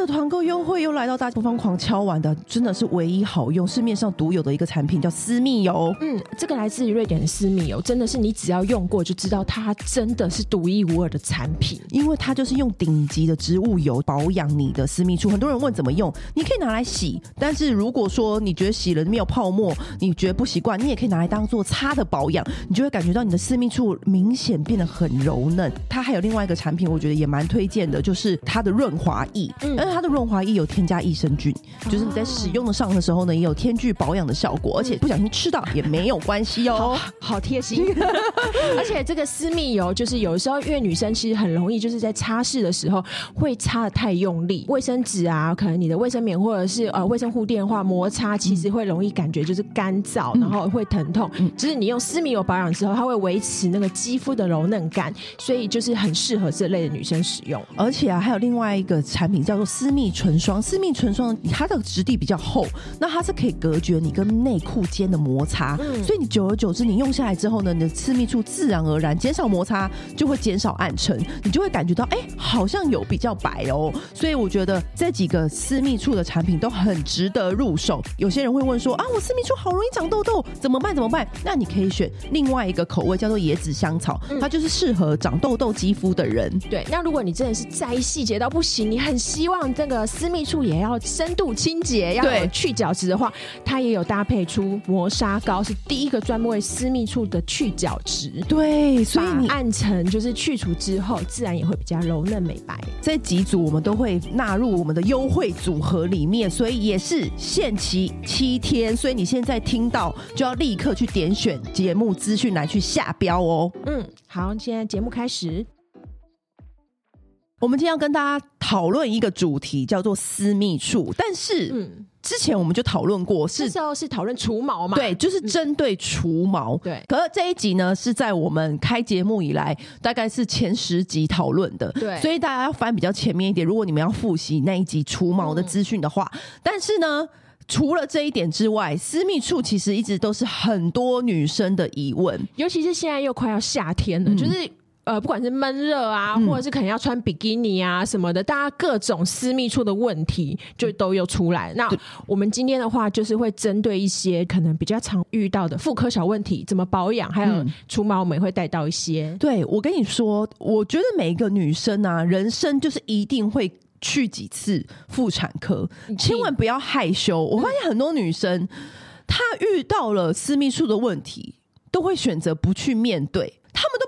的团购优惠又来到大家疯狂敲碗的，真的是唯一好用、市面上独有的一个产品，叫私密油。嗯，这个来自于瑞典的私密油，真的是你只要用过就知道它真的是独一无二的产品，因为它就是用顶级的植物油保养你的私密处。很多人问怎么用，你可以拿来洗，但是如果说你觉得洗了没有泡沫，你觉得不习惯，你也可以拿来当做擦的保养，你就会感觉到你的私密处明显变得很柔嫩。它还有另外一个产品，我觉得也蛮推荐的，就是它的润滑液。嗯但是它的润滑液有添加益生菌，就是你在使用的上的时候呢，也有添具保养的效果，而且不小心吃到也没有关系哦，好贴心。而且这个私密油，就是有时候因为女生其实很容易就是在擦拭的时候会擦的太用力，卫生纸啊，可能你的卫生棉或者是呃卫生护垫的话，摩擦其实会容易感觉就是干燥，然后会疼痛。就是你用私密油保养之后，它会维持那个肌肤的柔嫩感，所以就是很适合这类的女生使用。而且啊，还有另外一个产品叫做私密唇霜，私密唇霜它的质地比较厚，那它是可以隔绝你跟内裤间的摩擦，嗯、所以你久而久之，你用下来之后呢，你的私密处自然而然减少摩擦，就会减少暗沉，你就会感觉到哎、欸，好像有比较白哦。所以我觉得这几个私密处的产品都很值得入手。有些人会问说啊，我私密处好容易长痘痘，怎么办？怎么办？那你可以选另外一个口味，叫做椰子香草，它就是适合长痘痘肌肤的人。对，那如果你真的是在意细节到不行，你很希望这个私密处也要深度清洁，要有去角质的话，它也有搭配出磨砂膏，是第一个专门为私密处的去角质。对，所以你暗沉就是去除之后，自然也会比较柔嫩美白。这几组我们都会纳入我们的优惠组合里面，所以也是限期七天，所以你现在听到就要立刻去点选节目资讯来去下标哦。嗯，好，现在节目开始。我们今天要跟大家讨论一个主题，叫做私密处。但是，嗯，之前我们就讨论过，是那时候是讨论除毛嘛？对，就是针对除毛。对、嗯，可是这一集呢，是在我们开节目以来，大概是前十集讨论的。对，所以大家要翻比较前面一点。如果你们要复习那一集除毛的资讯的话，嗯、但是呢，除了这一点之外，私密处其实一直都是很多女生的疑问，尤其是现在又快要夏天了，嗯、就是。呃，不管是闷热啊，或者是可能要穿比基尼啊什么的，大家各种私密处的问题就都有出来。那我们今天的话，就是会针对一些可能比较常遇到的妇科小问题，怎么保养，还有除毛，我们也会带到一些。对，我跟你说，我觉得每一个女生啊，人生就是一定会去几次妇产科，千万不要害羞。我发现很多女生，她遇到了私密处的问题，都会选择不去面对。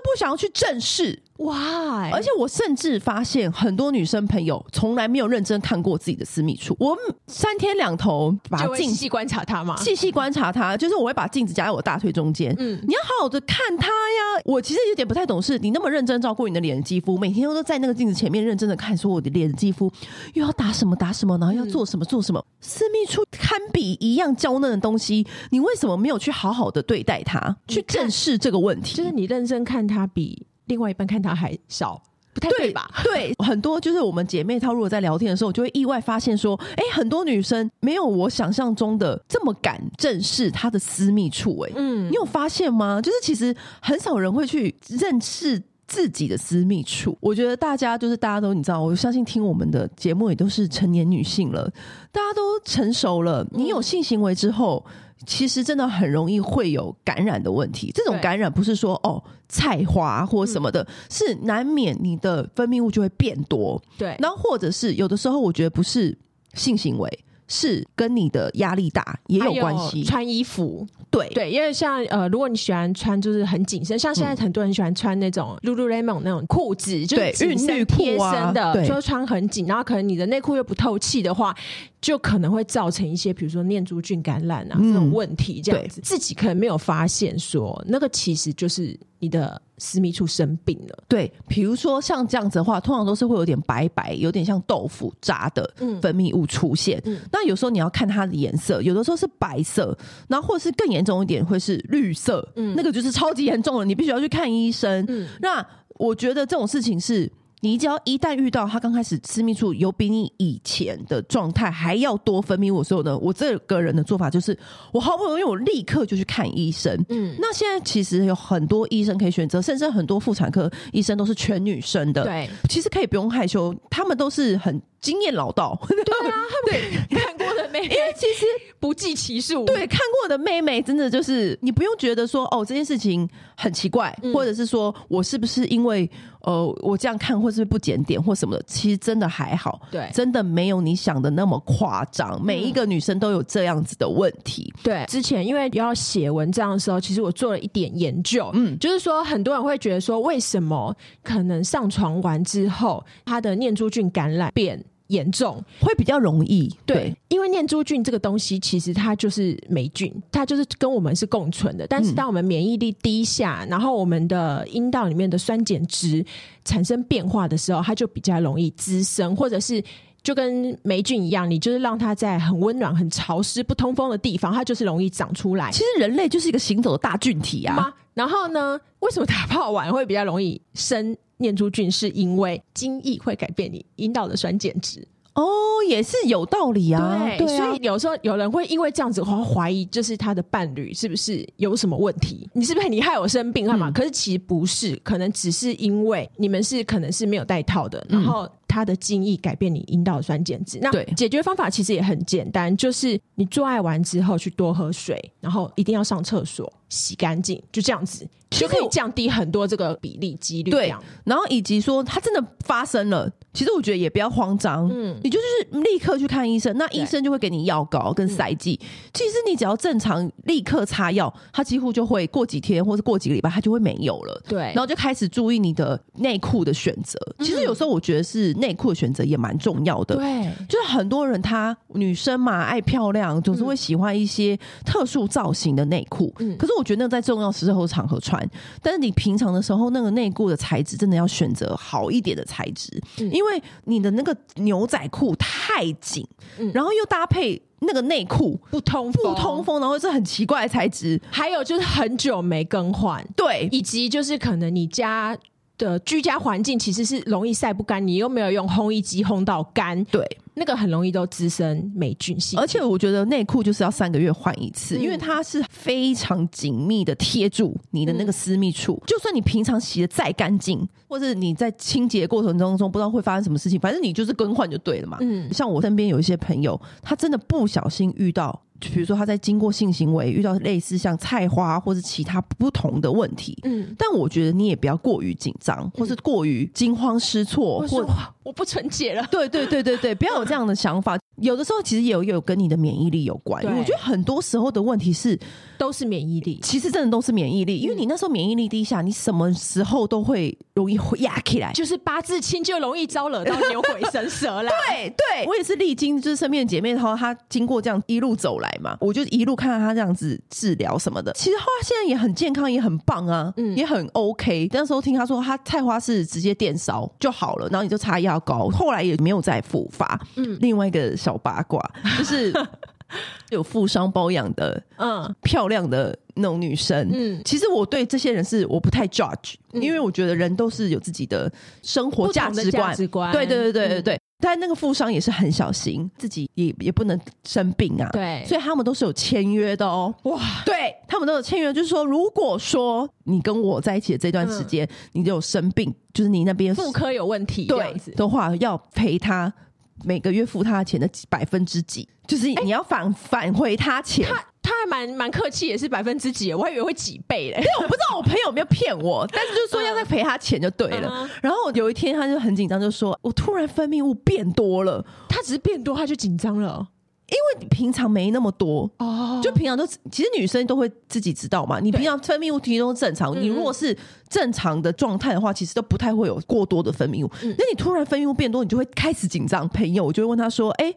不想要去正视。哇！而且我甚至发现很多女生朋友从来没有认真看过自己的私密处。我三天两头把镜细细观察它嘛，细细观察它，就是我会把镜子夹在我大腿中间。嗯，你要好好的看它呀。我其实有点不太懂事，你那么认真照顾你的脸肌肤，每天都在那个镜子前面认真的看，说我的脸肌肤又要打什么打什么，然后要做什么做什么。嗯、私密处堪比一样娇嫩的东西，你为什么没有去好好的对待它，去正视这个问题？就是你认真看它比。另外一半看他还少，不太对吧？对，对 很多就是我们姐妹她如果在聊天的时候，就会意外发现说，哎、欸，很多女生没有我想象中的这么敢正视她的私密处、欸。哎，嗯，你有发现吗？就是其实很少人会去认识自己的私密处。我觉得大家就是大家都你知道，我相信听我们的节目也都是成年女性了，大家都成熟了。你有性行为之后。其实真的很容易会有感染的问题。这种感染不是说哦菜花或什么的，嗯、是难免你的分泌物就会变多。对，然后或者是有的时候，我觉得不是性行为，是跟你的压力大也有关系。穿衣服，对对，因为像呃，如果你喜欢穿就是很紧身，像现在很多人喜欢穿那种 Lululemon 那种裤子，就是紧身贴身的，就穿很紧，然后可能你的内裤又不透气的话。就可能会造成一些，比如说念珠菌感染啊、嗯、这种问题，这样子自己可能没有发现，说那个其实就是你的私密处生病了。对，比如说像这样子的话，通常都是会有点白白，有点像豆腐渣的分泌物出现。嗯、那有时候你要看它的颜色，有的时候是白色，然后或者是更严重一点会是绿色，嗯，那个就是超级严重了，你必须要去看医生。嗯，那我觉得这种事情是。你只要一旦遇到他刚开始私密处有比你以前的状态还要多分泌物的时候呢，我这个人的做法就是，我好不容易我立刻就去看医生。嗯，那现在其实有很多医生可以选择，甚至很多妇产科医生都是全女生的。对，其实可以不用害羞，他们都是很经验老道。对啊，对，看过的妹妹，因为其实不计其数。对，看过的妹妹真的就是你不用觉得说哦这件事情很奇怪，嗯、或者是说我是不是因为。呃，我这样看或是不检点或什么的，其实真的还好，对，真的没有你想的那么夸张。每一个女生都有这样子的问题。嗯、对，之前因为要写文章的时候，其实我做了一点研究，嗯，就是说很多人会觉得说，为什么可能上床完之后，他的念珠菌感染变严重会比较容易，对，对，因为念珠菌这个东西其实它就是霉菌，它就是跟我们是共存的。但是当我们免疫力低下，嗯、然后我们的阴道里面的酸碱值产生变化的时候，它就比较容易滋生，或者是就跟霉菌一样，你就是让它在很温暖、很潮湿、不通风的地方，它就是容易长出来。其实人类就是一个行走的大菌体啊。然后呢，为什么打泡完会比较容易生？念珠菌是因为精液会改变你阴道的酸碱值哦，也是有道理啊。对，对啊，所以有时候有人会因为这样子的话怀疑，就是他的伴侣是不是有什么问题？你是不是你害我生病干嘛？嗯，可是其实不是，可能只是因为你们是可能是没有带套的，然后他的精液改变你阴道的酸碱值。那解决方法其实也很简单，就是你做爱完之后去多喝水，然后一定要上厕所洗干净，就这样子。就可以降低很多这个比例几率。对，然后以及说它真的发生了，其实我觉得也不要慌张，嗯，你就是立刻去看医生，那医生就会给你药膏跟塞剂。其实你只要正常立刻擦药，它几乎就会过几天或者过几个礼拜，它就会没有了。对，然后就开始注意你的内裤的选择。其实有时候我觉得是内裤的选择也蛮重要的。对，就是很多人她女生嘛爱漂亮，总是会喜欢一些特殊造型的内裤。嗯，可是我觉得那在重要时候场合穿。但是你平常的时候，那个内裤的材质真的要选择好一点的材质，嗯、因为你的那个牛仔裤太紧，嗯、然后又搭配那个内裤不通不通风，然后是很奇怪的材质，还有就是很久没更换，对，以及就是可能你家的居家环境其实是容易晒不干，你又没有用烘衣机烘到干，对。那个很容易都滋生霉菌性，而且我觉得内裤就是要三个月换一次，嗯、因为它是非常紧密的贴住你的那个私密处。嗯、就算你平常洗的再干净，或者你在清洁过程当中不知道会发生什么事情，反正你就是更换就对了嘛。嗯，像我身边有一些朋友，他真的不小心遇到。比如说他在经过性行为遇到类似像菜花或者其他不同的问题，嗯，但我觉得你也不要过于紧张，或是过于惊慌失措，或者我不纯洁了，对对对对对，不要有这样的想法。有的时候其实也有有跟你的免疫力有关，对我觉得很多时候的问题是都是免疫力，其实真的都是免疫力，因为你那时候免疫力低下，你什么时候都会容易 压起来，就是八字轻就容易招惹到牛鬼神蛇啦。对对，我也是历经就是身边的姐妹然后她经过这样一路走来嘛，我就一路看到她这样子治疗什么的，其实她现在也很健康，也很棒啊，嗯，也很 OK。那时候听她说，她菜花是直接电烧就好了，然后你就擦药膏，后来也没有再复发。嗯，另外一个。小八卦 就是有富商包养的，嗯，漂亮的那种女生，嗯，其实我对这些人是我不太 judge，因为我觉得人都是有自己的生活价值观，对对对对对对。但那个富商也是很小心，自己也也不能生病啊，对，所以他们都是有签约的哦。哇，对他们都有签约，就是说，如果说你跟我在一起的这段时间，你就有生病，就是你那边妇科有问题，对的话，要赔他。每个月付他的钱的百分之几，就是你要返、欸、返回他钱。他他还蛮蛮客气，也是百分之几，我还以为会几倍嘞。因为我不知道我朋友有没有骗我，但是就是说要再赔他钱就对了。嗯、然后有一天他就很紧张，就说我突然分泌物变多了。他只是变多，他就紧张了。因为你平常没那么多哦，就平常都其实女生都会自己知道嘛。你平常分泌物其实都正常，你如果是正常的状态的话，其实都不太会有过多的分泌物。那你突然分泌物变多，你就会开始紧张。朋友，我就会问他说：“哎，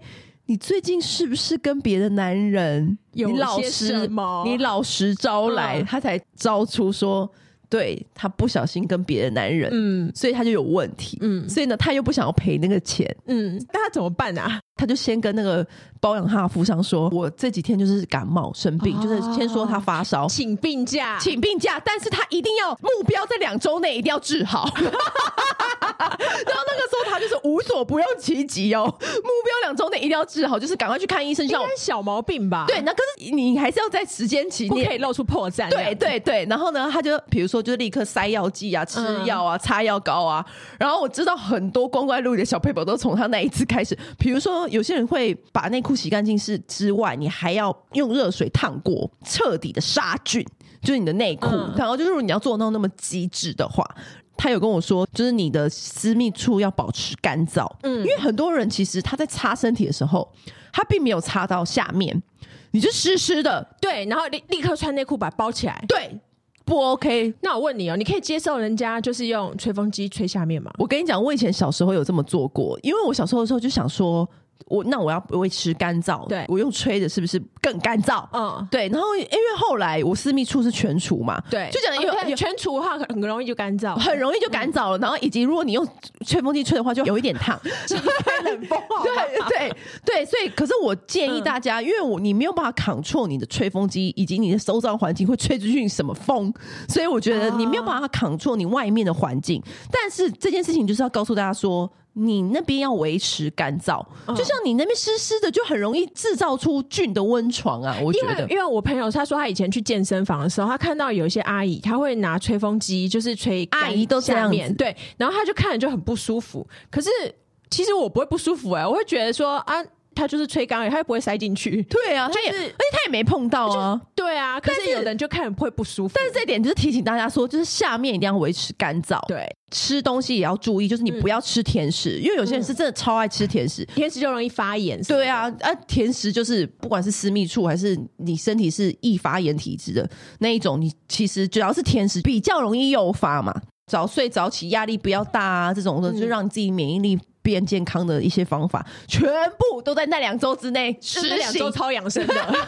你最近是不是跟别的男人有些什么？你老实招来，他才招出说。”对，他不小心跟别的男人，嗯，所以他就有问题，嗯，所以呢，他又不想要赔那个钱，嗯，那他怎么办啊？他就先跟那个包养他的富商说：“我这几天就是感冒生病，哦、就是先说他发烧，请病假，请病假，但是他一定要目标在两周内一定要治好。”然后那个时候他就是无所不用其极哦，目标两周内一定要治好，就是赶快去看医生。应该小毛病吧？对，那可是你还是要在时间期内不可以露出破绽。对对对，然后呢，他就比如说就是立刻塞药剂啊，吃药啊，擦药膏啊。然后我知道很多光怪陆离的小配宝都从他那一次开始。比如说有些人会把内裤洗干净是之外，你还要用热水烫过，彻底的杀菌，就是你的内裤。嗯、然后就是如果你要做到那么极致的话。他有跟我说，就是你的私密处要保持干燥，嗯，因为很多人其实他在擦身体的时候，他并没有擦到下面，你就湿湿的，对，然后立立刻穿内裤把它包起来，对，不 OK。那我问你哦，你可以接受人家就是用吹风机吹下面吗？我跟你讲，我以前小时候有这么做过，因为我小时候的时候就想说。我那我要维持干燥，对，我用吹的是不是更干燥？嗯，对。然后因为后来我私密处是全除嘛，对，就讲因为全除的话很容易就干燥，很容易就干燥了。然后以及如果你用吹风机吹的话，就有一点烫，开冷风。对对对，所以可是我建议大家，因为我你没有办法 control 你的吹风机以及你的周遭环境会吹出去什么风，所以我觉得你没有办法 control 你外面的环境。但是这件事情就是要告诉大家说。你那边要维持干燥，就像你那边湿湿的，就很容易制造出菌的温床啊！我觉得因，为我朋友他说他以前去健身房的时候，他看到有一些阿姨，他会拿吹风机，就是吹阿姨都这样面，对，然后他就看着就很不舒服。可是其实我不会不舒服哎、欸，我会觉得说啊。他就是吹干而已，他又不会塞进去。对啊，就是，而且他也没碰到啊。对啊，可是有人就看会不舒服。但是这点就是提醒大家说，就是下面一定要维持干燥。对，吃东西也要注意，就是你不要吃甜食，嗯、因为有些人是真的超爱吃甜食，嗯、甜食就容易发炎。对啊，啊，甜食就是不管是私密处还是你身体是易发炎体质的那一种，你其实只要是甜食比较容易诱发嘛。早睡早起，压力不要大啊，这种的就让你自己免疫力。变健康的一些方法，全部都在那两周之内实行。两周超养生的，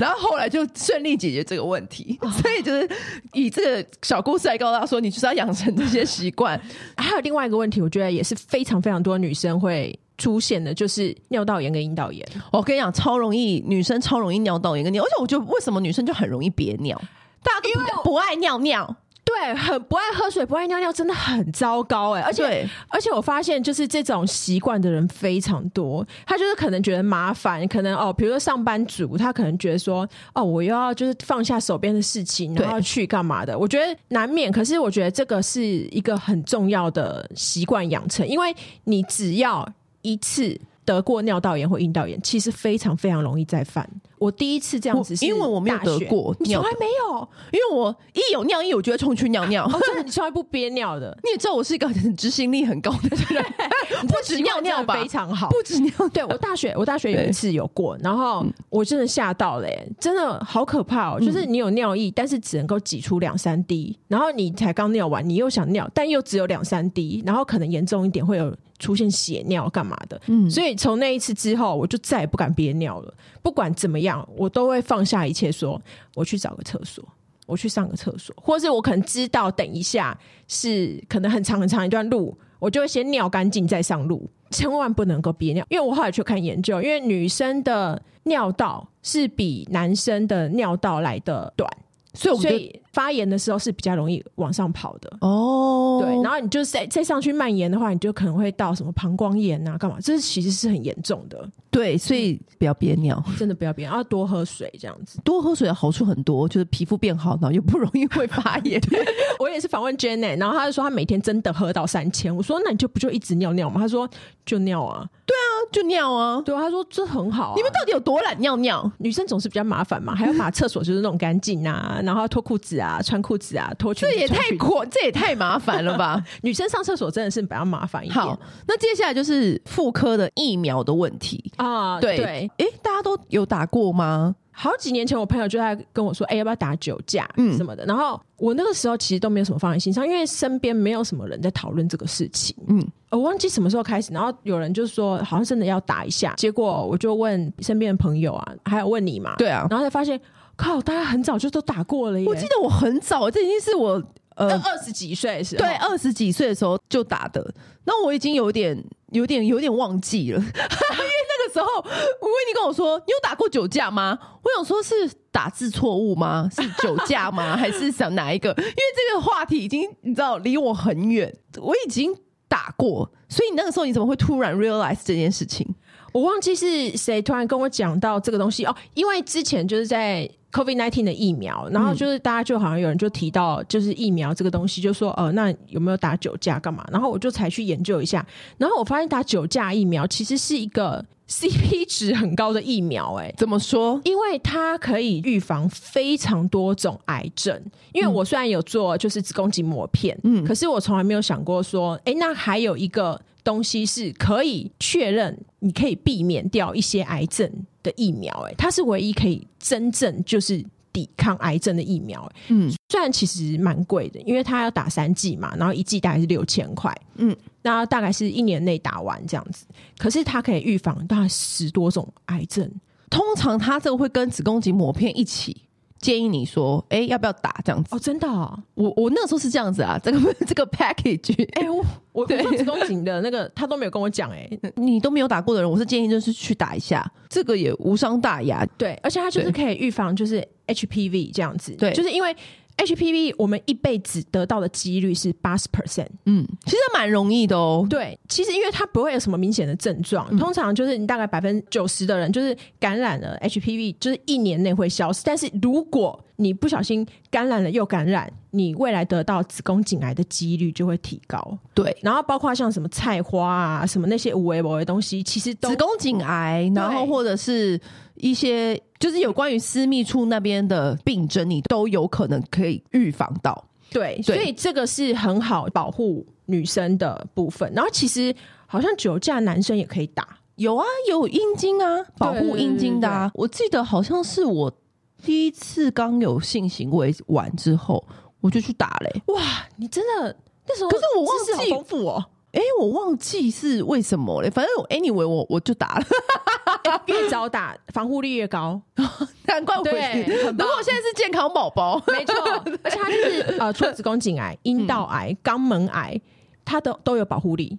然后后来就顺利解决这个问题。所以就是以这个小故事来告诉他说，你就是要养成这些习惯。还有另外一个问题，我觉得也是非常非常多女生会出现的，就是尿道炎跟阴道炎。我跟你讲，超容易，女生超容易尿道炎跟尿，而且我觉得为什么女生就很容易憋尿？大家都不，不爱尿尿。对，很不爱喝水，不爱尿尿，真的很糟糕哎！而且，而且我发现，就是这种习惯的人非常多。他就是可能觉得麻烦，可能哦，比如说上班族，他可能觉得说，哦，我又要就是放下手边的事情，然后要去干嘛的？我觉得难免。可是，我觉得这个是一个很重要的习惯养成，因为你只要一次得过尿道炎或阴道炎，其实非常非常容易再犯。我第一次这样子，因为我没有得过，你从来没有，因为我一有尿意，我就会冲去尿尿。真的，你从来不憋尿的。你也知道我是一个很执行力很高的人，不止尿尿吧，非常好，不止尿。对，我大学，我大学有一次有过，然后我真的吓到了，真的好可怕哦！就是你有尿意，但是只能够挤出两三滴，然后你才刚尿完，你又想尿，但又只有两三滴，然后可能严重一点会有出现血尿干嘛的。嗯，所以从那一次之后，我就再也不敢憋尿了。不管怎么样，我都会放下一切，说我去找个厕所，我去上个厕所，或是我可能知道等一下是可能很长很长一段路，我就会先尿干净再上路，千万不能够憋尿。因为我后来去看研究，因为女生的尿道是比男生的尿道来的短。所以，我所以发炎的时候是比较容易往上跑的哦。对，然后你就再再上去蔓延的话，你就可能会到什么膀胱炎啊，干嘛？这是其实是很严重的。对，所以不要憋尿，真的不要憋，要多喝水，这样子。多喝水的好处很多，就是皮肤变好，然后又不容易会发炎。我也是访问 Janet，然后他就说他每天真的喝到三千。我说那你就不就一直尿尿吗？他说就尿啊。对啊，就尿啊。对啊，他说这很好啊。你们到底有多懒尿尿？女生总是比较麻烦嘛，还要把厕所就是弄干净啊，然后脱裤子啊，穿裤子啊，脱裙子。这也太过，这也太麻烦了吧？女生上厕所真的是比较麻烦一点。好，那接下来就是妇科的疫苗的问题啊。对对，哎，大家都有打过吗？好几年前，我朋友就在跟我说：“哎、欸，要不要打九价？嗯，什么的。”然后我那个时候其实都没有什么放在心上，因为身边没有什么人在讨论这个事情。嗯，我忘记什么时候开始，然后有人就说好像真的要打一下。结果我就问身边的朋友啊，还有问你嘛？对啊，然后才发现，靠，大家很早就都打过了耶。我记得我很早，这已经是我呃二十几岁的时候，对，二十几岁的时候就打的。那我已经有点、有点、有点忘记了，因为那个时候，我问你跟我说，你有打过酒驾吗？我想说是打字错误吗？是酒驾吗？还是想哪一个？因为这个话题已经你知道离我很远，我已经打过，所以你那个时候你怎么会突然 realize 这件事情？我忘记是谁突然跟我讲到这个东西哦，因为之前就是在 COVID nineteen 的疫苗，然后就是大家就好像有人就提到就是疫苗这个东西，就说呃，那有没有打酒驾干嘛？然后我就才去研究一下，然后我发现打酒驾疫苗其实是一个 CP 值很高的疫苗，欸，哎，怎么说？因为它可以预防非常多种癌症。因为我虽然有做就是子宫颈膜片，嗯，可是我从来没有想过说，哎，欸，那还有一个。东西是可以确认，你可以避免掉一些癌症的疫苗，哎，它是唯一可以真正就是抵抗癌症的疫苗，哎，嗯，虽然其实蛮贵的，因为它要打三剂嘛，然后一剂大概是六千块，嗯，那大概是一年内打完这样子，可是它可以预防大概十多种癌症，通常它这个会跟子宫颈抹片一起。建议你说，哎、欸，要不要打这样子？哦，真的、哦，我我那个时候是这样子啊，这个 这个 package，哎、欸，我我子宫颈的那个他都没有跟我讲，哎，你都没有打过的人，我是建议就是去打一下，这个也无伤大雅，对，而且它就是可以预防就是 HPV 这样子，对，就是因为。HPV 我们一辈子得到的几率是八十 percent，嗯，其实蛮容易的哦。对，其实因为它不会有什么明显的症状，嗯、通常就是你大概百分之九十的人就是感染了 HPV，就是一年内会消失。但是如果你不小心感染了又感染，你未来得到子宫颈癌的几率就会提高。对，然后包括像什么菜花啊，什么那些无微博的东西，其实都子宫颈癌，然后或者是一些。就是有关于私密处那边的病症，你都有可能可以预防到。对，对，所以这个是很好保护女生的部分。然后其实好像酒驾男生也可以打，有啊，有阴茎啊，保护阴茎的啊。我记得好像是我第一次刚有性行为完之后，我就去打嘞、欸。哇，你真的那时候，可是我忘记好丰富哦。哎、欸，我忘记是为什么嘞。反正 anyway，我我就打了。越早打防护力越高，难怪我会。不过我现在是健康宝宝，没错，而且它就是呃，除了子宫颈癌、阴道癌、肛门癌，它都都有保护力。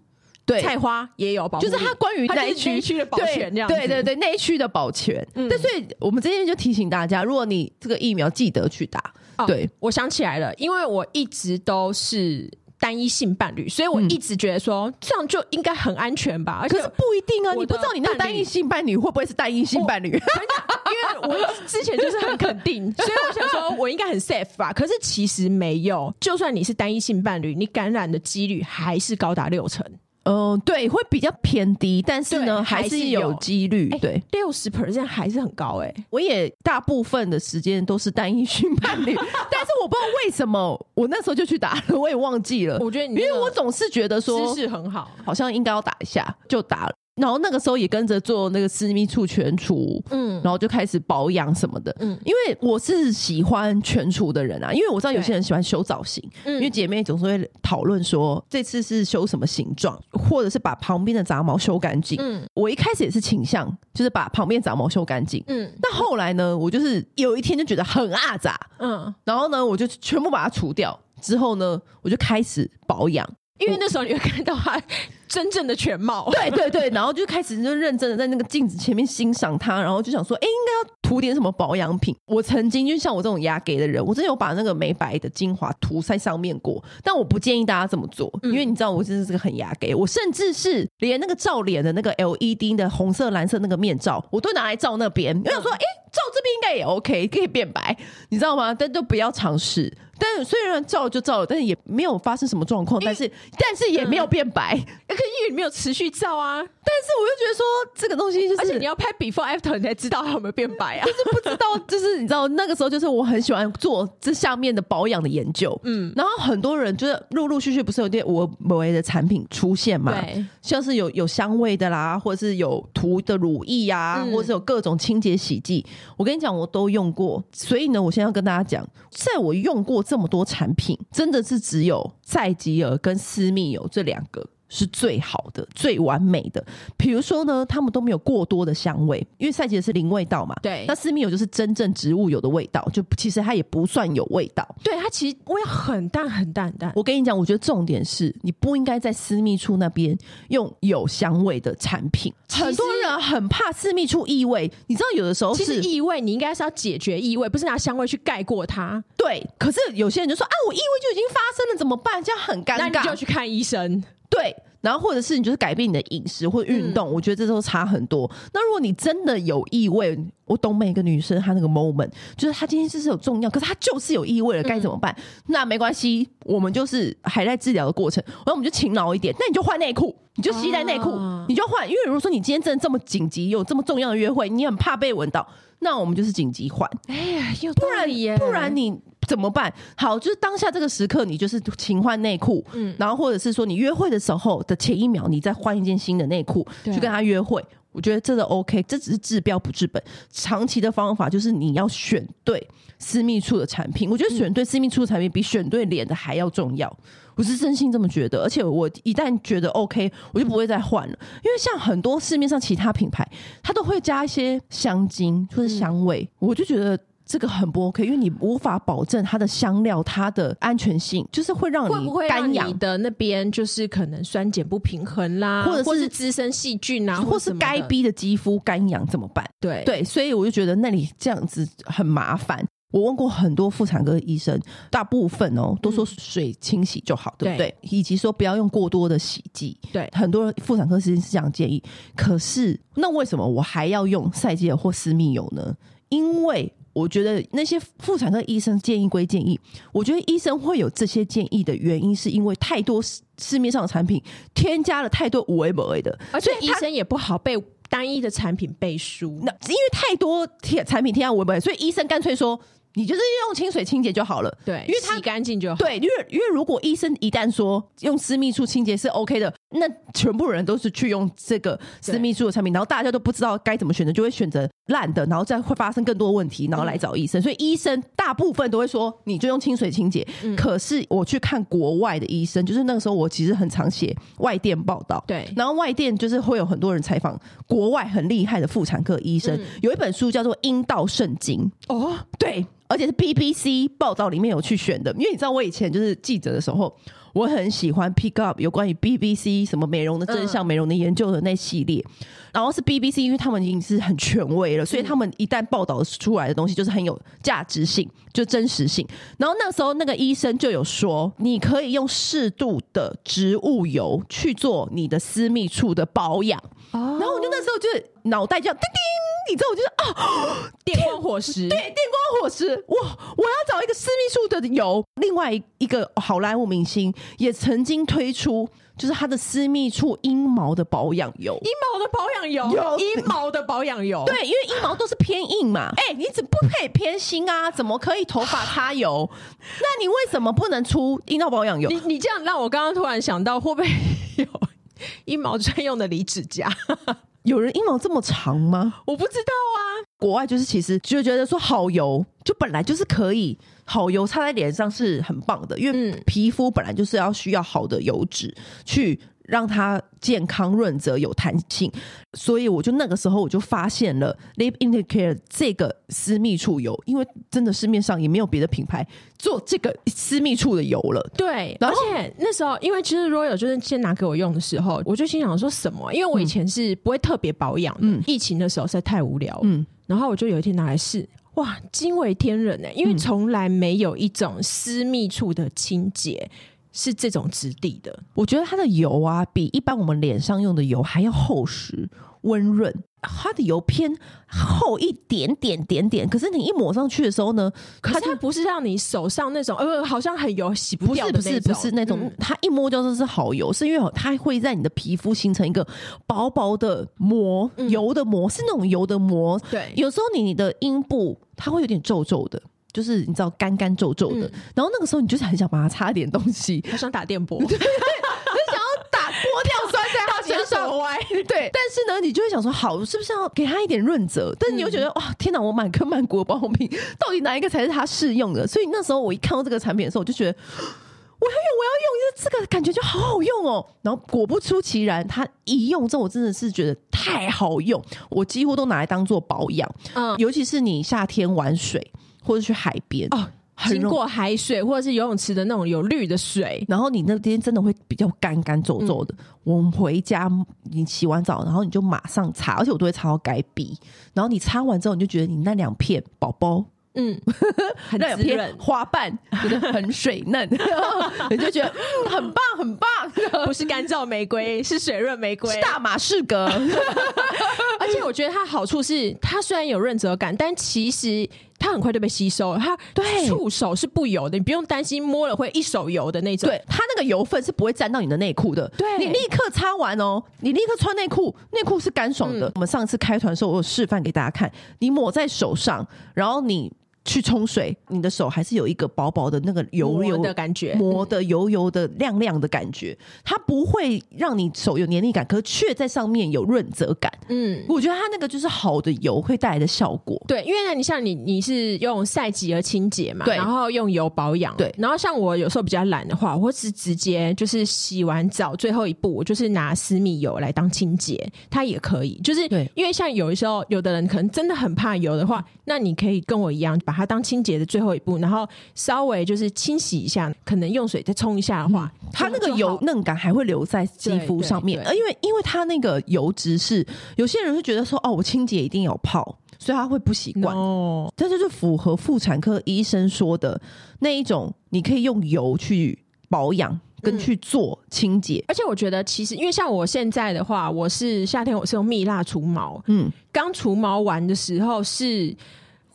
对，菜花也有保护，就是它关于那一区的保全这样。对对对，那一区的保全。嗯、但所以我们这边就提醒大家，如果你这个疫苗记得去打。哦、对，我想起来了，因为我一直都是。单一性伴侣，所以我一直觉得说、嗯、这样就应该很安全吧。而且可是不一定啊，你不知道你那单一性伴侣会不会是单一性伴侣？因为我之前就是很肯定，所以我想说我应该很 safe 吧。可是其实没有，就算你是单一性伴侣，你感染的几率还是高达六成。嗯、呃，对，会比较偏低，但是呢，还是有几率。对，六十 percent 还是很高哎、欸。我也大部分的时间都是单一性伴侣，但是我不知道为什么我那时候就去打了，我也忘记了。我觉得你，因为我总是觉得说姿势很好，好像应该要打一下，就打了。然后那个时候也跟着做那个私密处全除，嗯，然后就开始保养什么的，嗯，因为我是喜欢全除的人啊，因为我知道有些人喜欢修造型，嗯，因为姐妹总是会讨论说这次是修什么形状，或者是把旁边的杂毛修干净，嗯，我一开始也是倾向就是把旁边杂毛修干净，嗯，但后来呢，我就是有一天就觉得很阿杂，嗯，然后呢，我就全部把它除掉，之后呢，我就开始保养。因为那时候你会看到他真正的全貌，对对对，然后就开始就认真的在那个镜子前面欣赏他，然后就想说，哎，应该要涂点什么保养品。我曾经就像我这种牙给的人，我真的有把那个美白的精华涂在上面过，但我不建议大家这么做，因为你知道我真的是个很牙给，我甚至是连那个照脸的那个 LED 的红色、蓝色那个面罩，我都拿来照那边，我想说，哎，照这边应该也 OK，可以变白，你知道吗？但都不要尝试。但虽然照了就照了，但是也没有发生什么状况，但是但是也没有变白，可因为你没有持续照啊。但是我又觉得说这个东西就是，而且你要拍 before after 你才知道它有没有变白啊。就是不知道，就是你知道那个时候就是我很喜欢做这下面的保养的研究，嗯，然后很多人就是陆陆续续不是有点我某为的产品出现嘛，对，像是有有香味的啦，或者是有涂的乳液呀，或者是有各种清洁洗剂，我跟你讲我都用过，所以呢，我现在要跟大家讲，在我用过这么多产品，真的是只有赛吉尔跟私密有这两个是最好的、最完美的。比如说呢，他们都没有过多的香味，因为赛洁是零味道嘛。对，那私密油就是真正植物油的味道，就其实它也不算有味道。对，它其实味道很淡、很淡、很淡。我跟你讲，我觉得重点是你不应该在私密处那边用有香味的产品。很多人很怕私密处异味，你知道，有的时候是其实异味，你应该是要解决异味，不是拿香味去盖过它。对，可是有些人就说啊，我异味就已经发生了，怎么办？这样很尴尬，那你就去看医生。对。然后或者是你就是改变你的饮食或运动，嗯、我觉得这都差很多。那如果你真的有异味，我懂每个女生她那个 moment，就是她今天就是有重要，可是她就是有异味了，该怎么办？嗯、那没关系，我们就是还在治疗的过程，然后我们就勤劳一点。那你就换内裤，你就携带内裤，啊、你就换。因为如果说你今天真的这么紧急，有这么重要的约会，你很怕被闻到，那我们就是紧急换。哎呀，不然不然你。怎么办？好，就是当下这个时刻，你就是勤换内裤，嗯，然后或者是说你约会的时候的前一秒，你再换一件新的内裤去跟他约会。我觉得这个 OK，这只是治标不治本。长期的方法就是你要选对私密处的产品。我觉得选对私密处的产品比选对脸的还要重要。我是真心这么觉得，而且我一旦觉得 OK，我就不会再换了。因为像很多市面上其他品牌，它都会加一些香精或者香味，我就觉得。这个很不 OK，因为你无法保证它的香料它的安全性，就是会让你干痒，会不会让你的那边就是可能酸碱不平衡啦，或者是，滋生细菌啊，或是该逼的肌肤干痒怎么办？对对，所以我就觉得那里这样子很麻烦。我问过很多妇产科医生，大部分哦都说水清洗就好，嗯、对不对？对，以及说不要用过多的洗剂。对，很多妇产科医生是这样建议。可是那为什么我还要用赛洁或私密油呢？因为我觉得那些妇产科医生建议归建议，我觉得医生会有这些建议的原因，是因为太多市市面上的产品添加了太多有的没的，而且医生也不好被单一的产品背书。那因为太多添产品添加有的没的，所以医生干脆说。你就是用清水清洁就好了，对，因为它洗干净就好。对，因为因为如果医生一旦说用私密处清洁是 OK 的，那全部人都是去用这个私密处的产品，然后大家都不知道该怎么选择，就会选择烂的，然后再会发生更多问题，然后来找医生。嗯、所以医生大部分都会说，你就用清水清洁。嗯、可是我去看国外的医生，就是那个时候我其实很常写外电报道，对，然后外电就是会有很多人采访国外很厉害的妇产科医生，嗯、有一本书叫做《阴道圣经》哦，对。而且是 BBC 报道里面有去选的，因为你知道我以前就是记者的时候，我很喜欢 pick up 有关于 BBC 什么美容的真相、美容的研究的那系列。然后是 BBC，因为他们已经是很权威了，所以他们一旦报道出来的东西就是很有价值性，就真实性。然后那时候那个医生就有说，你可以用适度的植物油去做你的私密处的保养。然后我就那时候就脑袋这样叮叮。你知道我就是啊，电光火石，对，电光火石，我我要找一个私密处的油。另外一个好莱坞明星也曾经推出，就是它的私密处阴毛的保养油，阴毛的保养油，有阴毛的保养油，对，因为阴毛都是偏硬嘛，哎、欸，你怎不可以偏心啊？怎么可以头发擦油？那你为什么不能出阴道保养油？你你这样让我刚刚突然想到，会不会有阴毛专用的离指甲？有人阴毛这么长吗？我不知道啊。国外就是其实就觉得说好油就本来就是可以，好油擦在脸上是很棒的，因为皮肤本来就是要需要好的油脂去。让它健康润泽有弹性，所以我就那个时候我就发现了 Lip Indicator 这个私密处油，因为真的市面上也没有别的品牌做这个私密处的油了。对，而且那时候因为其实 Royal 就是先拿给我用的时候，我就心想说什么？因为我以前是不会特别保养的，嗯，疫情的时候实在太无聊，嗯，然后我就有一天拿来试，哇，惊为天人呢、欸！因为从来没有一种私密处的清洁。是这种质地的，我觉得它的油啊，比一般我们脸上用的油还要厚实、温润。它的油偏厚一点点点点，可是你一抹上去的时候呢，可是它不是让你手上那种呃，好像很油洗不掉的那种，不是不是不是那种，嗯、它一摸就是是好油，是因为它会在你的皮肤形成一个薄薄的膜，嗯、油的膜是那种油的膜。对，有时候你你的阴部它会有点皱皱的。就是你知道干干皱皱的，嗯、然后那个时候你就是很想把它擦点东西，还想打电波，对，很想要打玻尿酸在歪，对。但是呢，你就会想说，好，是不是要给他一点润泽？但是你又觉得，哇，天哪，我满坑满谷的保养品，到底哪一个才是他适用的？所以那时候我一看到这个产品的时候，我就觉得。我要用，我要用，因为这个感觉就好好用哦。然后果不出其然，它一用之后，我真的是觉得太好用，我几乎都拿来当做保养。嗯，尤其是你夏天玩水或者去海边哦。经过海水或者是游泳池的那种有绿的水，然后你那边真的会比较干干皱皱的。嗯、我们回家你洗完澡，然后你就马上擦，而且我都会擦到该逼。然后你擦完之后，你就觉得你那两片宝宝，嗯，那两片花瓣觉得很水嫩，你就觉得很棒很棒。不是干燥玫瑰，是水润玫瑰，是大马士革。而且我觉得它好处是，它虽然有润泽感，但其实。它很快就被吸收了，它对触手是不油的，你不用担心摸了会一手油的那种。对，它那个油分是不会沾到你的内裤的。对，你立刻擦完哦，你立刻穿内裤，内裤是干爽的。嗯、我们上次开团的时候，我有示范给大家看，你抹在手上，然后你。去冲水，你的手还是有一个薄薄的那个油油的感觉，磨的油油的亮亮的感觉，它不会让你手有黏腻感，可是却在上面有润泽感。嗯，我觉得它那个就是好的油会带来的效果。对，因为呢，你像你你是用赛吉尔清洁嘛，对，然后用油保养，对，然后像我有时候比较懒的话，我是直接就是洗完澡最后一步，我就是拿私密油来当清洁，它也可以。就是对，因为像有的时候有的人可能真的很怕油的话，那你可以跟我一样把。它当清洁的最后一步，然后稍微就是清洗一下，可能用水再冲一下的话，嗯、它那个油嫩感还会留在肌肤上面。而因为因为它那个油脂是有些人会觉得说哦，我清洁一定有泡，所以他会不习惯。哦，这就是符合妇产科医生说的那一种，你可以用油去保养跟去做清洁。嗯、而且我觉得其实因为像我现在的话，我是夏天我是用蜜蜡除毛，嗯，刚除毛完的时候是。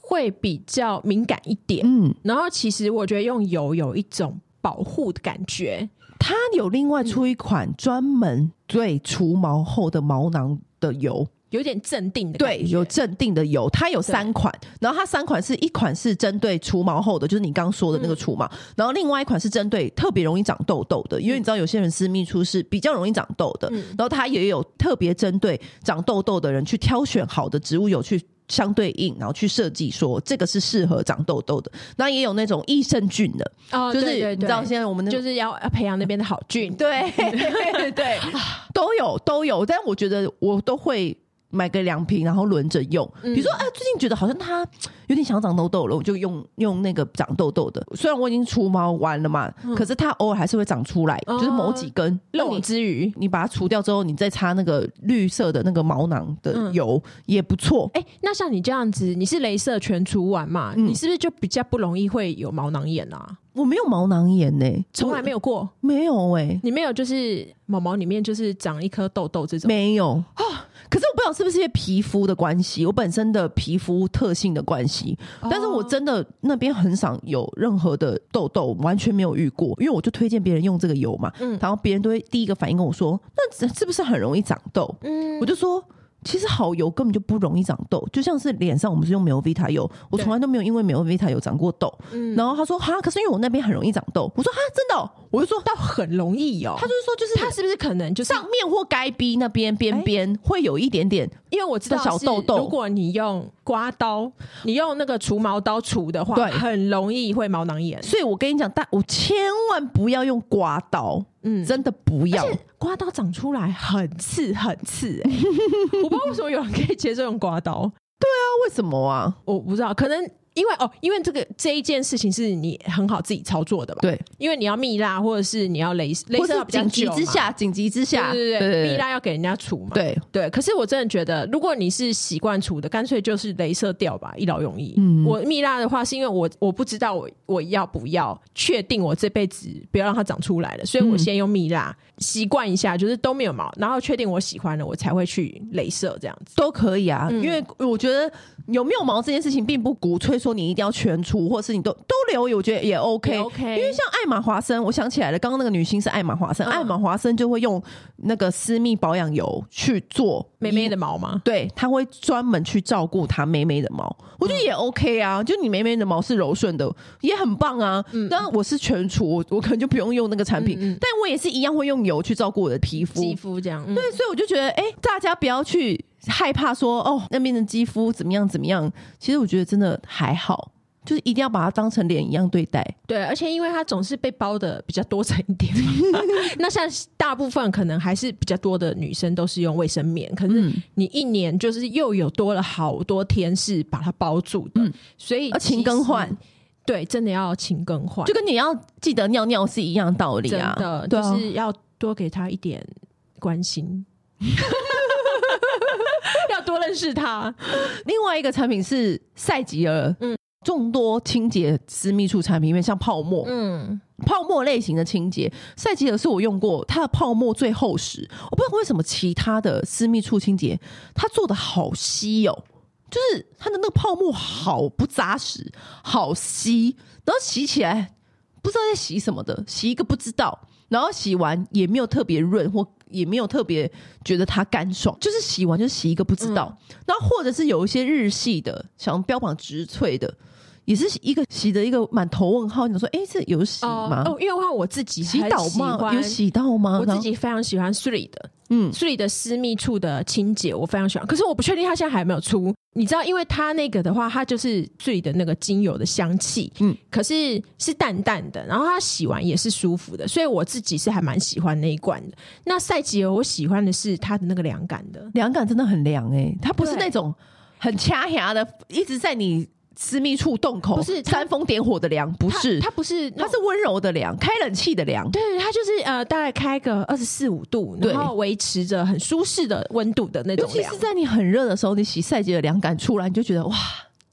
会比较敏感一点，嗯，然后其实我觉得用油有一种保护的感觉。它有另外出一款专门对除毛后的毛囊的油，有点镇定的对，有镇定的油。它有三款，然后它三款是一款是针对除毛后的，就是你刚刚说的那个除毛，嗯、然后另外一款是针对特别容易长痘痘的，因为你知道有些人私密处是比较容易长痘的，嗯、然后它也有特别针对长痘痘的人去挑选好的植物油去。相对应，然后去设计说这个是适合长痘痘的。那也有那种益生菌的，哦，就是你知道现在我们、就是要要培养那边的好菌，对对 对，都有都有。但我觉得我都会。买个两瓶，然后轮着用。比如说，哎，最近觉得好像它有点想长痘痘了，我就用用那个长痘痘的。虽然我已经除毛完了嘛，可是它偶尔还是会长出来，就是某几根漏之余，你把它除掉之后，你再擦那个绿色的那个毛囊的油也不错。哎，那像你这样子，你是镭射全除完嘛？你是不是就比较不容易会有毛囊炎啊？我没有毛囊炎呢，从来没有过，没有哎，你没有就是毛毛里面就是长一颗痘痘这种，没有啊。可是我不知道是不是因为皮肤的关系，我本身的皮肤特性的关系，哦、但是我真的那边很少有任何的痘痘，完全没有遇过。因为我就推荐别人用这个油嘛，嗯，然后别人都会第一个反应跟我说，那是不是很容易长痘？嗯，我就说。其实好油根本就不容易长痘，就像是脸上我们是用美欧维塔油，我从来都没有因为美欧维塔油长过痘。嗯，然后他说哈，可是因为我那边很容易长痘，我说哈，真的、哦，我就说倒很容易哦。他就是说，就是他是不是可能就是上面或该逼那边边边会有一点点，因为我知道小痘痘，如果你用刮刀，你用那个除毛刀除的话，对，很容易会毛囊炎。所以我跟你讲，但我千万不要用刮刀。嗯，真的不要刮刀长出来很刺很刺，欸，我不知道为什么有人可以接受用刮刀。对啊，为什么啊？我不知道，可能。因为哦，因为这个这一件事情是你很好自己操作的吧？对，因为你要蜜蜡，或者是你要镭镭射，紧急之下，紧急之下，对对对，蜜蜡要给人家除嘛？对对。可是我真的觉得，如果你是习惯除的，干脆就是镭射掉吧，一劳永逸。嗯，我蜜蜡的话，是因为我我不知道我我要不要确定我这辈子不要让它长出来了，所以我先用蜜蜡习惯一下，就是都没有毛，然后确定我喜欢了，我才会去镭射这样子都可以啊。因为我觉得有没有毛这件事情，并不鼓吹说你一定要全。除或是你都都留，我觉得也 OK，, 因为像艾玛华森，我想起来了，刚刚那个女星是艾玛华森，嗯、艾玛华森就会用那个私密保养油去做妹妹的毛吗？对，她会专门去照顾她妹妹的毛，我觉得也 OK 啊，就你妹妹的毛是柔顺的，也很棒啊。当然、嗯、我是全除，我我可能就不用用那个产品，嗯嗯但我也是一样会用油去照顾我的皮肤，肌肤这样。嗯、对，所以我就觉得，哎、欸，大家不要去害怕说，哦，那边的肌肤怎么样怎么样。其实我觉得真的还好。就是一定要把它当成脸一样对待。对，而且因为它总是被包的比较多层一点，那像大部分可能还是比较多的女生都是用卫生棉，可是你一年就是又有多了好多天是把它包住的，嗯、所以要勤更换。对，真的要勤更换，就跟你要记得尿尿是一样道理啊，真的，就是要多给他一点关心。要多认识他。另外一个产品是赛吉尔，嗯，众多清洁私密处产品里面，像泡沫，嗯，泡沫类型的清洁，赛吉尔是我用过，它的泡沫最厚实。我不知道为什么其他的私密处清洁它做的好稀哦，就是它的那个泡沫好不扎实，好稀，然后洗起来不知道在洗什么的，洗一个不知道，然后洗完也没有特别润或。也没有特别觉得它干爽，就是洗完就洗一个不知道。然后、或者是有一些日系的，想标榜植萃的，也是一个洗的一个满头问号。你说，哎、欸，这有洗吗？哦，因为的话我自己洗澡吗？有洗到吗？我自己非常喜欢 Three 的。嗯，Three 的私密处的清洁我非常喜欢，可是我不确定它现在还有没有出。你知道，因为它那个的话，它就是 Three 的那个精油的香气，嗯，可是是淡淡的，然后它洗完也是舒服的，所以我自己是还蛮喜欢那一罐的。那赛吉尔我喜欢的是它的那个凉感的，凉感真的很凉哎、欸，它不是那种很掐牙的，一直在你。私密处洞口不是煽风点火的凉，不是它不是，它是温柔的凉，开冷气的凉。对，它就是呃，大概开个二十四五度，然后维持着很舒适的温度的那种。尤其是在你很热的时候，你洗赛吉尔凉感出来，你就觉得哇，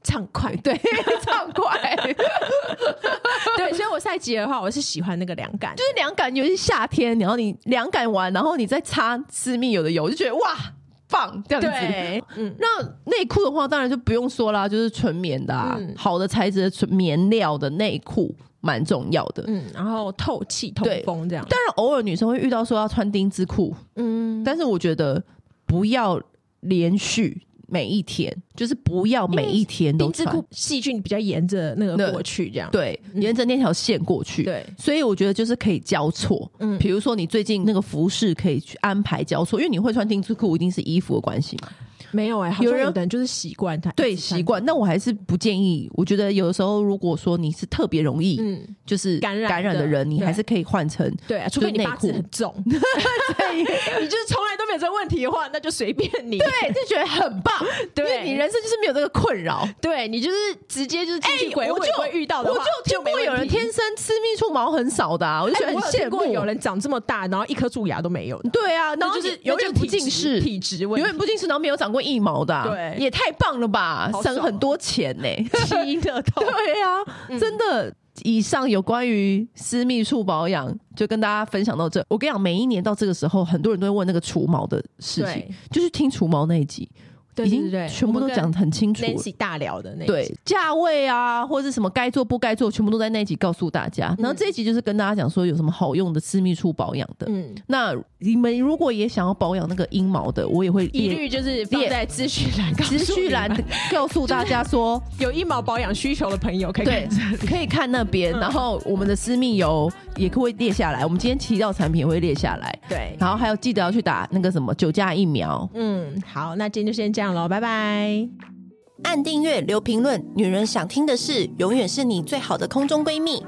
畅快，对，畅快。对，所以我赛吉尔的话，我是喜欢那个凉感，就是凉感，尤其是夏天，然后你凉感完，然后你再擦私密有的油，就觉得哇。放这样子，嗯，那内裤的话，当然就不用说啦，就是纯棉的，啊，嗯、好的材质的纯棉料的内裤蛮重要的，嗯，然后透气通风这样。当然，偶尔女生会遇到说要穿丁字裤，嗯，但是我觉得不要连续。每一天就是不要每一天都穿，细菌比较沿着那个过去，这样。对，沿着那条线过去，对，所以我觉得就是可以交错，嗯，比如说你最近那个服饰可以去安排交错，因为你会穿丁字裤，一定是衣服的关系嘛。没有哎、欸，有人有的人就是习惯他，对习惯。那我还是不建议。我觉得有的时候，如果说你是特别容易，嗯，就是感染感染的人，你还是可以换成对，啊，除非你八字很重，对，你就是从来都没有这个问题的话，那就随便你，对，就觉得很棒，对，你人生就是没有这个困扰，对你就是直接就是哎，我就会遇到的，我就听过有人天生私密处毛很少的，啊，我就觉得很羡慕。有人长这么大，然后一颗蛀牙都没有，对啊，然后就是永远不近视，体质永远不近视，然后没有长过。一毛的、啊，对，也太棒了吧，省很多钱呢、欸，基因的痛，对呀、啊，嗯、真的。以上有关于私密处保养，就跟大家分享到这。我跟你讲，每一年到这个时候，很多人都会问那个除毛的事情，就是听除毛那一集。已经全部都讲得很清楚，Nancy 大聊的那对价位啊，或者是什么该做不该做，全部都在那一集告诉大家。然后这一集就是跟大家讲说有什么好用的私密处保养的。嗯，那你们如果也想要保养那个阴毛的，我也会一律就是放在资讯栏，资讯栏告诉大家说 有阴毛保养需求的朋友可以看，可以看那边。然后我们的私密油也会列下来，我们今天提到产品也会列下来。对，然后还有记得要去打那个什么酒驾疫苗。嗯，好，那今天就先这样喽，拜拜！按订阅，留评论，女人想听的事，永远是你最好的空中闺蜜。